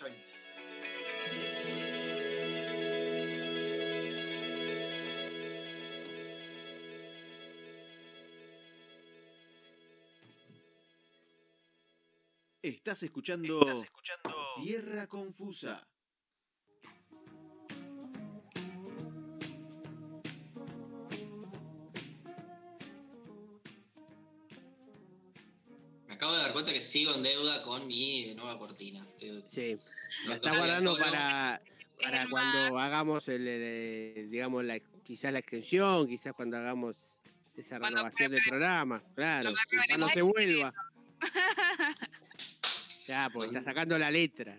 Estás escuchando, Estás escuchando Tierra Confusa. Me acabo de dar cuenta que sigo en deuda con mi nueva cortina. Estoy- Sí, la está guardando para, para cuando hagamos, el, el- digamos, la, quizás la extensión, quizás cuando hagamos esa renovación del programa, claro, cuando se vuelva. Ya, porque está sacando la letra.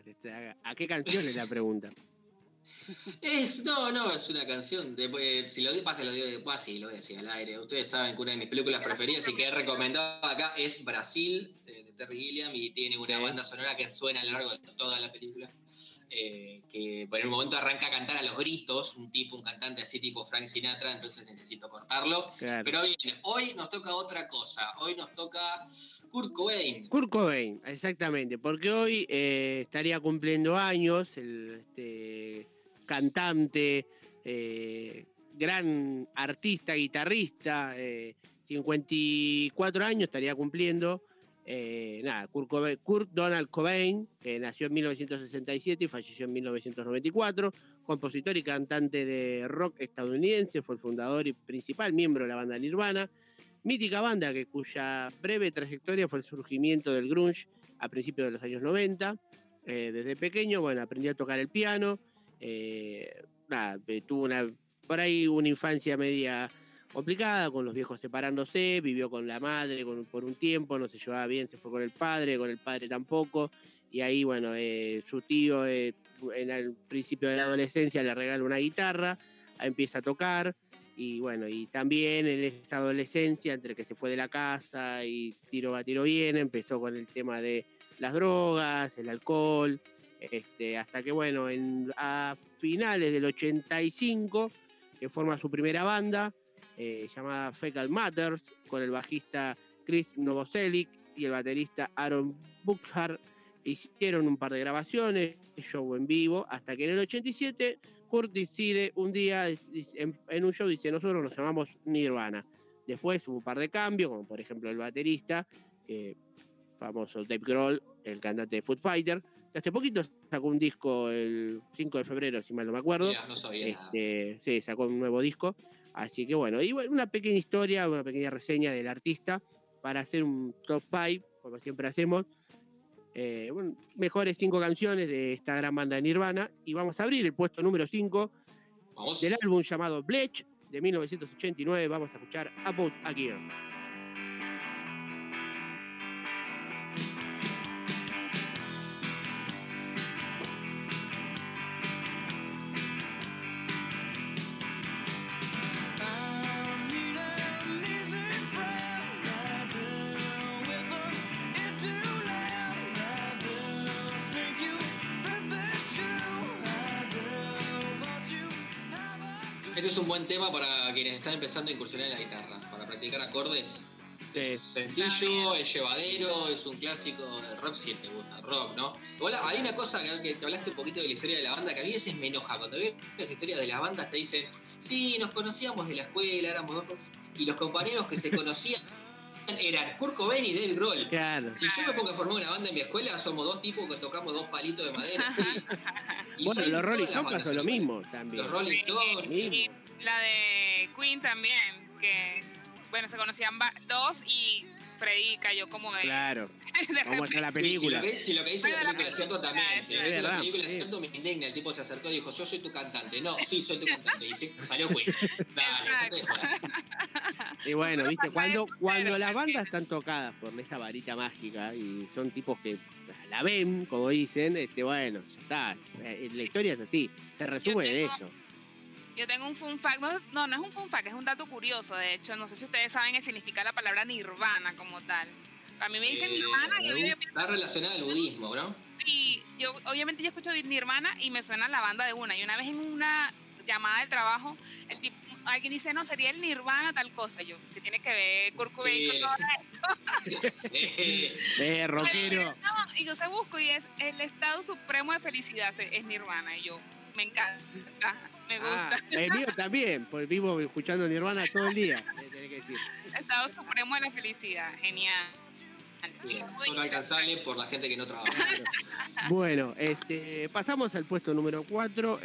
¿A qué canción es la pregunta? Es, no, no, es una canción. De, eh, si lo digo, pasa, lo digo, bah, sí, lo voy a decir al aire. Ustedes saben que una de mis películas preferidas y que he recomendado acá es Brasil, de, de Terry Gilliam, y tiene una Sí. banda sonora que suena a lo largo de toda la película. Eh, que por un momento arranca a cantar a los gritos, un tipo, un cantante así tipo Frank Sinatra, entonces necesito cortarlo. Claro. Pero bien, hoy nos toca otra cosa. Hoy nos toca Kurt Cobain. Kurt Cobain, exactamente, porque hoy eh, estaría cumpliendo años el este, cantante, eh, gran artista, guitarrista, eh, 54 años estaría cumpliendo. Eh, nada, Kurt, Cobain- Kurt Donald Cobain, que nació en 1967 y falleció en 1994, compositor y cantante de rock estadounidense, fue el fundador y principal miembro de la banda Nirvana, mítica banda que cuya breve trayectoria fue el surgimiento del grunge a principios de los años 90. Eh, desde pequeño, bueno, aprendió a tocar el piano, eh, nada, eh, tuvo una, por ahí una infancia media complicada, con los viejos separándose, vivió con la madre con- por un tiempo, no se llevaba bien, se fue con el padre, con el padre tampoco, y ahí, bueno, eh, su tío eh, en el principio de la adolescencia le regala una guitarra, empieza a tocar, y bueno, y también en esa adolescencia, entre que se fue de la casa y tiro va, tiro viene, empezó con el tema de las drogas, el alcohol, este, hasta que bueno, en, a finales del 85, que forma su primera banda, eh, llamada Fecal Matters, con el bajista Chris Novoselic y el baterista Aaron Buchar, hicieron un par de grabaciones, show en vivo, hasta que en el 87 Kurt decide un día en, en un show, dice, nosotros nos llamamos Nirvana. Después hubo un par de cambios, como por ejemplo el baterista, que famoso Dave Grohl, el cantante de Foot Fighter, hace poquito sacó un disco el 5 de febrero, si mal no me acuerdo. Mirá, no sabía nada. Este, sí, sacó un nuevo disco. Así que bueno, y bueno, una pequeña historia, una pequeña reseña del artista para hacer un top 5, como siempre hacemos. Eh, bueno, mejores cinco canciones de esta gran banda de Nirvana. Y vamos a abrir el puesto número 5 Vamos. del álbum llamado Blech de 1989. Vamos a escuchar About a empezando a incursionar en la guitarra, para practicar acordes. Sí. Sencillo, es llevadero, es un clásico de rock si te gusta rock, ¿no? Igual hay una cosa que, que te hablaste un poquito de la historia de la banda, que a mí a veces me enoja. Cuando veo las historias de las bandas te dicen, sí, nos conocíamos de la escuela, éramos dos... co-". Y los compañeros que se conocían eran Kurt Cobain y Dave Grohl. Claro. Si yo me pongo a formar una banda en mi escuela, somos dos tipos que tocamos dos palitos de madera. sí. Y Bueno, los Rolling Stones son lo mismo también. Los Rolling Stones. La de Queen también, que bueno, se conocían dos y Freddy cayó como de, Claro. de Como está la película. Si, lo que, si lo que dice la la película es cierto también. Si lo que dice la película es cierto, me indigna. El tipo se acercó y dijo, yo soy tu cantante. No, sí, soy tu cantante. Y se- salió Queen. Dale, joder. Y bueno, viste, cuando, cuando las bandas están tocadas por esa varita mágica y son tipos que la ven, como dicen, este, bueno, ya está. Eh, La historia es así, se resume en eso. Yo tengo un fun fact, no, no, no es un fun fact, es un dato curioso, de hecho, no sé si ustedes saben el significado de la palabra nirvana como tal. A mí me dicen Eh, nirvana y obviamente, Está relacionado al budismo, ¿no? sí, yo, obviamente yo escucho nirvana y me suena la banda de una. Y una vez en una llamada de trabajo, el tipo, alguien dice, no, sería el nirvana tal cosa. Yo, que tiene que ver Kurt Sí. con todo esto? Eh, Eh, rockero. No, y yo se busco y es el estado supremo de felicidad, es nirvana. Y yo, me encanta, me Ah, gusta. el mío también, pues vivo escuchando Nirvana todo el día. eh, tenés que decir. Estado supremo de la felicidad, genial. bien, solo alcanzable por la gente que no trabaja. Bueno, este, pasamos al puesto número 4.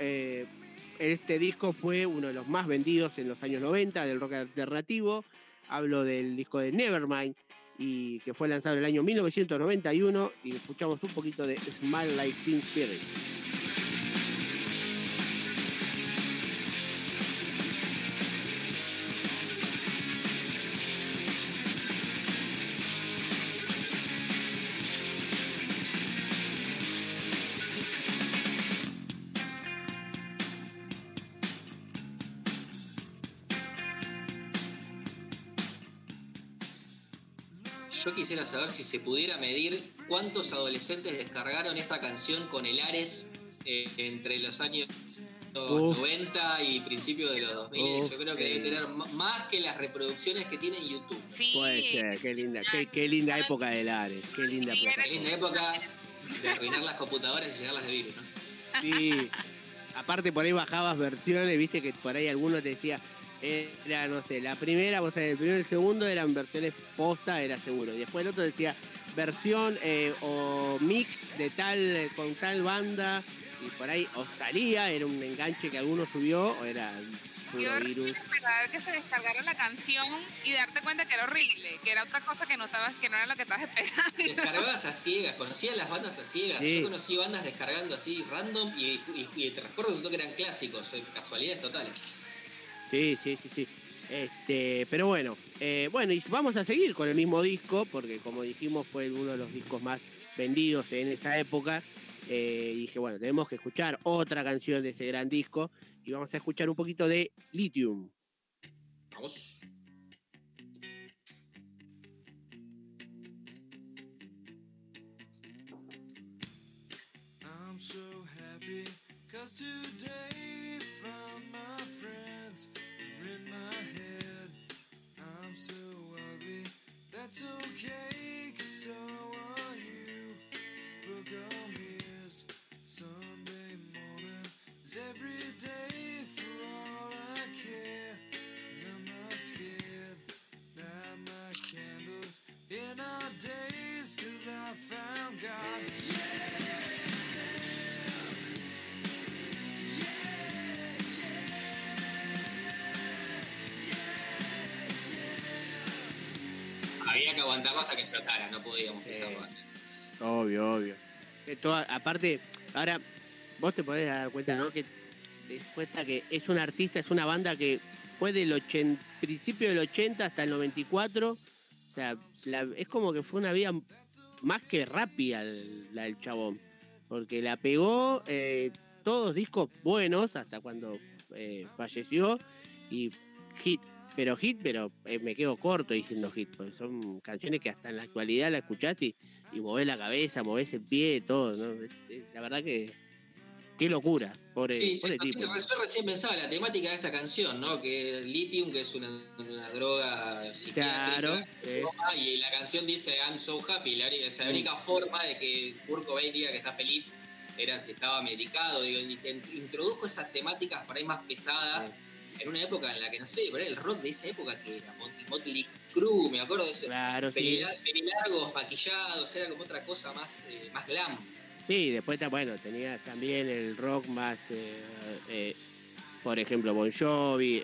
este disco fue uno de los más vendidos en los años 90 del rock alternativo. Hablo del disco de Nevermind, y que fue lanzado en el año 1991. Y escuchamos un poquito de Smile Like Teen Spirit. Quisiera saber si se pudiera medir cuántos adolescentes descargaron esta canción con el Ares eh, entre los años Uf. 90 y principios de los 2000. Uf, Yo creo que sí. debe tener más que las reproducciones que tiene en YouTube. Sí, Puede ser, qué linda, qué, qué linda época del Ares, qué linda era Qué linda época de arruinar las computadoras y llenarlas de virus, ¿no? Sí. Aparte por ahí bajabas versiones, viste que por ahí alguno te decía, era, no sé, la primera, o sea, el primero y el segundo eran versiones posta, era seguro. Y después el otro decía versión eh, o mix de tal, con tal banda, y por ahí o salía, era un enganche que alguno subió, o era puro virus. que se descargara la canción y darte cuenta que era horrible, que era otra cosa que no estabas, que no era lo que estabas esperando. Descargabas a ciegas, conocía las bandas a ciegas. Sí. Yo conocí bandas descargando así random y, y, y después resultó que eran clásicos, eh, casualidades totales. Sí, sí, sí, sí. Este, pero bueno, eh, bueno, y vamos a seguir con el mismo disco, porque como dijimos fue uno de los discos más vendidos en esa época. Eh, dije, bueno, tenemos que escuchar otra canción de ese gran disco. Y vamos a escuchar un poquito de Lithium. Vamos. I'm so happy cause today that's okay so are you. Sunday morning is every day for all I care. I'm not scared, light my candles in our days cause I found God. Había que aguantarlo hasta que explotara, no podíamos Sí. pisarlo antes. Obvio, obvio. Aparte, ahora vos te podés dar cuenta, ¿no? Que cuenta que es un artista, es una banda que fue del 80, principio del 80 hasta el 94. O sea, la- es como que fue una vida más que rápida el- la del chabón. Porque la pegó eh, todos discos buenos hasta cuando eh, falleció. Y hit, pero hit, pero eh, me quedo corto diciendo hit. Porque son canciones que hasta en la actualidad la escuchaste y, y movés la cabeza, movés el pie, todo. ¿no? Es- es- la verdad que. Qué locura. Pobre, Sí, pobre sí, tipo. yo recién pensaba la temática de esta canción, ¿no? Que el lithium, que es una, una droga psiquiátrica, Claro. sí. y la canción dice I'm so happy. La, uni- o sea, la Mm. única forma de que Kurt Cobain diga que está feliz era si estaba medicado. Digo, y te introdujo esas temáticas por ahí más pesadas en una época en la que, no sé, ahí el rock de esa época que era Mot- Motley Crue, me acuerdo de eso. Claro, sí. Pelila- Pelilargos, maquillados, era como otra cosa más, eh, más glam. Sí, después bueno, tenía también el rock más, eh, eh, por ejemplo, Bon Jovi,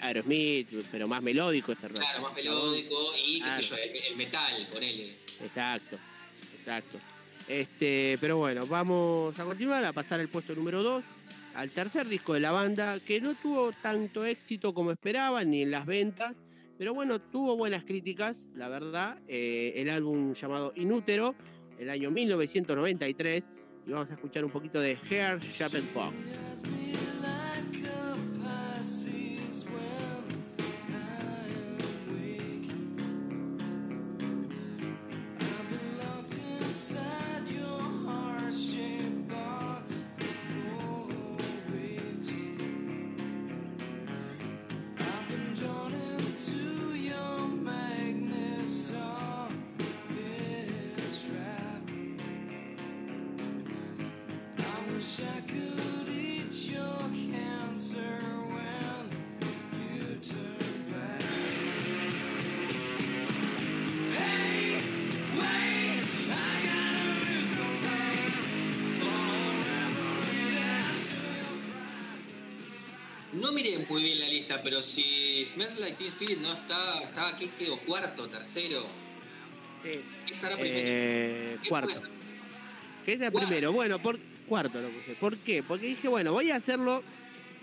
Aerosmith, pero más melódico ese rock. Claro, más melódico y, qué sé yo, el, el metal, ponele. Exacto, exacto. Este, pero bueno, vamos a continuar a pasar al puesto número 2, al tercer disco de la banda, que no tuvo tanto éxito como esperaban ni en las ventas, pero bueno, tuvo buenas críticas, la verdad. Eh, el álbum llamado Inútero, el año 1993, y vamos a escuchar un poquito de Hair Sharpened Pop. No miré muy bien la lista, pero si Smells Like Teen Spirit no está, estaba aquí, quedó cuarto, tercero. Sí. ¿Qué estará primero? Eh, ¿Qué cuarto. ¿Qué está primero? Bueno, por, cuarto lo puse. ¿Por qué? Porque dije, bueno, voy a hacerlo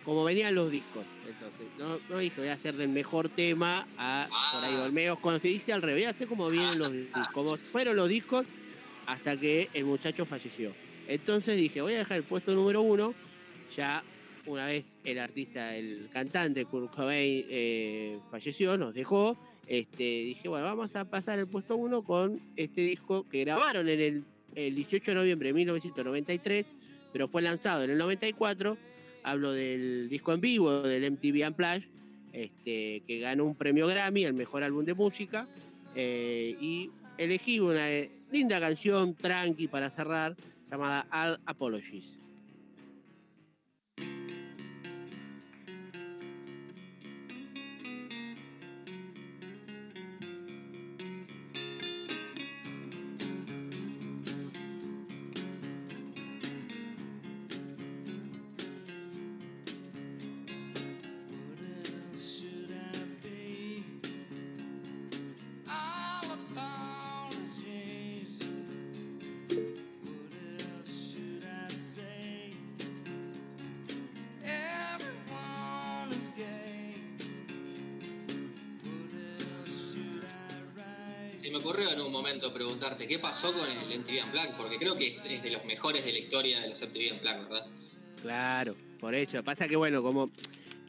como venían los discos. Entonces, no, no dije, voy a hacer del mejor tema a por ahí Ah. Olmeos. Cuando se dice al revés, voy a hacer como vienen los discos, como fueron los discos hasta que el muchacho falleció. Entonces dije, voy a dejar el puesto número uno. Ya una vez el artista, el cantante Kurt Cobain eh, falleció, nos dejó. Este, dije, bueno, vamos a pasar el puesto uno con este disco que grabaron en el, el 18 de noviembre de 1993, pero fue lanzado en el 94. Hablo del disco en vivo del MTV Unplugged, este, que ganó un premio Grammy, el mejor álbum de música. eh, y elegí una eh, linda canción tranqui para cerrar, llamada All Apologies. Ocurrió en un momento preguntarte qué pasó con el MTV Unplugged, porque creo que es- de los mejores de la historia de los MTV Unplugged, ¿verdad? Claro, por eso. Pasa que, bueno, como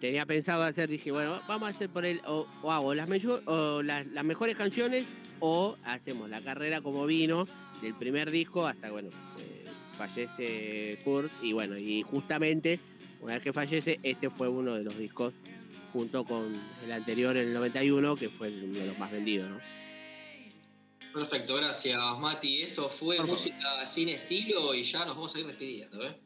tenía pensado hacer, dije, bueno, vamos a hacer por él, o, hago las, o las mejores canciones, o hacemos la carrera como vino, del primer disco hasta, bueno, eh, fallece Kurt, y bueno, y justamente, una vez que fallece, este fue uno de los discos, junto con el anterior, en el 91, que fue uno de los más vendidos, ¿no? Perfecto, gracias Mati. Esto fue Por favor. música sin estilo y ya nos vamos a ir despidiendo, ¿eh?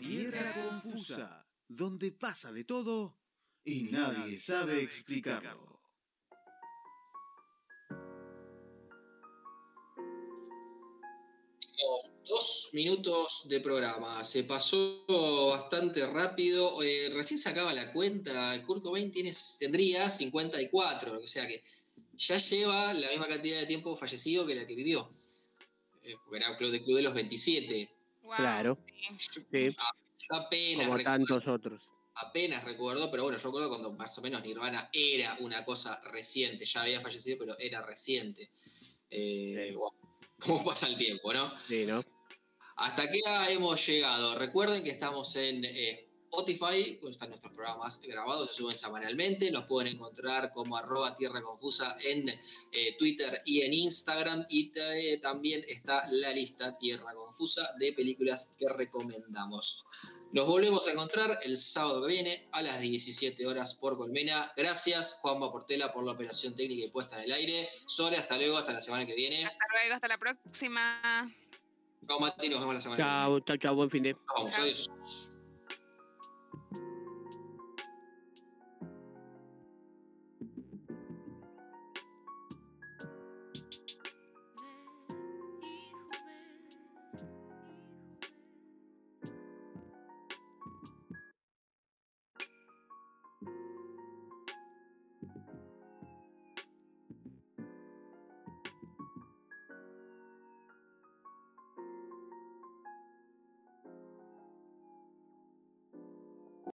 Tierra confusa, donde pasa de todo y nadie sabe explicarlo. Tenemos dos minutos de programa. Se pasó bastante rápido. Eh, recién sacaba la cuenta. Kurt Cobain tiene, tendría 54, o sea que ya lleva la misma cantidad de tiempo fallecido que la que vivió. Eh, porque era club de club de los 27. Wow, Claro. sí. Yo apenas como recuerdo- tantos otros. apenas recuerdo, pero bueno, yo recuerdo cuando más o menos Nirvana era una cosa reciente, ya había fallecido, pero era reciente. Eh, Sí. wow, ¿Cómo pasa el tiempo, no? Sí, ¿no? Hasta aquí hemos llegado. Recuerden que estamos en eh, Spotify, donde están nuestros programas grabados, se suben semanalmente. Nos pueden encontrar como arroba tierra confusa en eh, Twitter y en Instagram. Y te- también está la lista Tierra Confusa de películas que recomendamos. Nos volvemos a encontrar el sábado que viene a las 17 horas por Colmena. Gracias, Juanma Portela, por la operación técnica y puesta en el aire. Sole, hasta luego, hasta la semana que viene. Hasta luego, hasta la próxima. Chao, Mati, nos vemos la semana que viene. Chao, chao, chao, buen fin de. Vamos, adiós.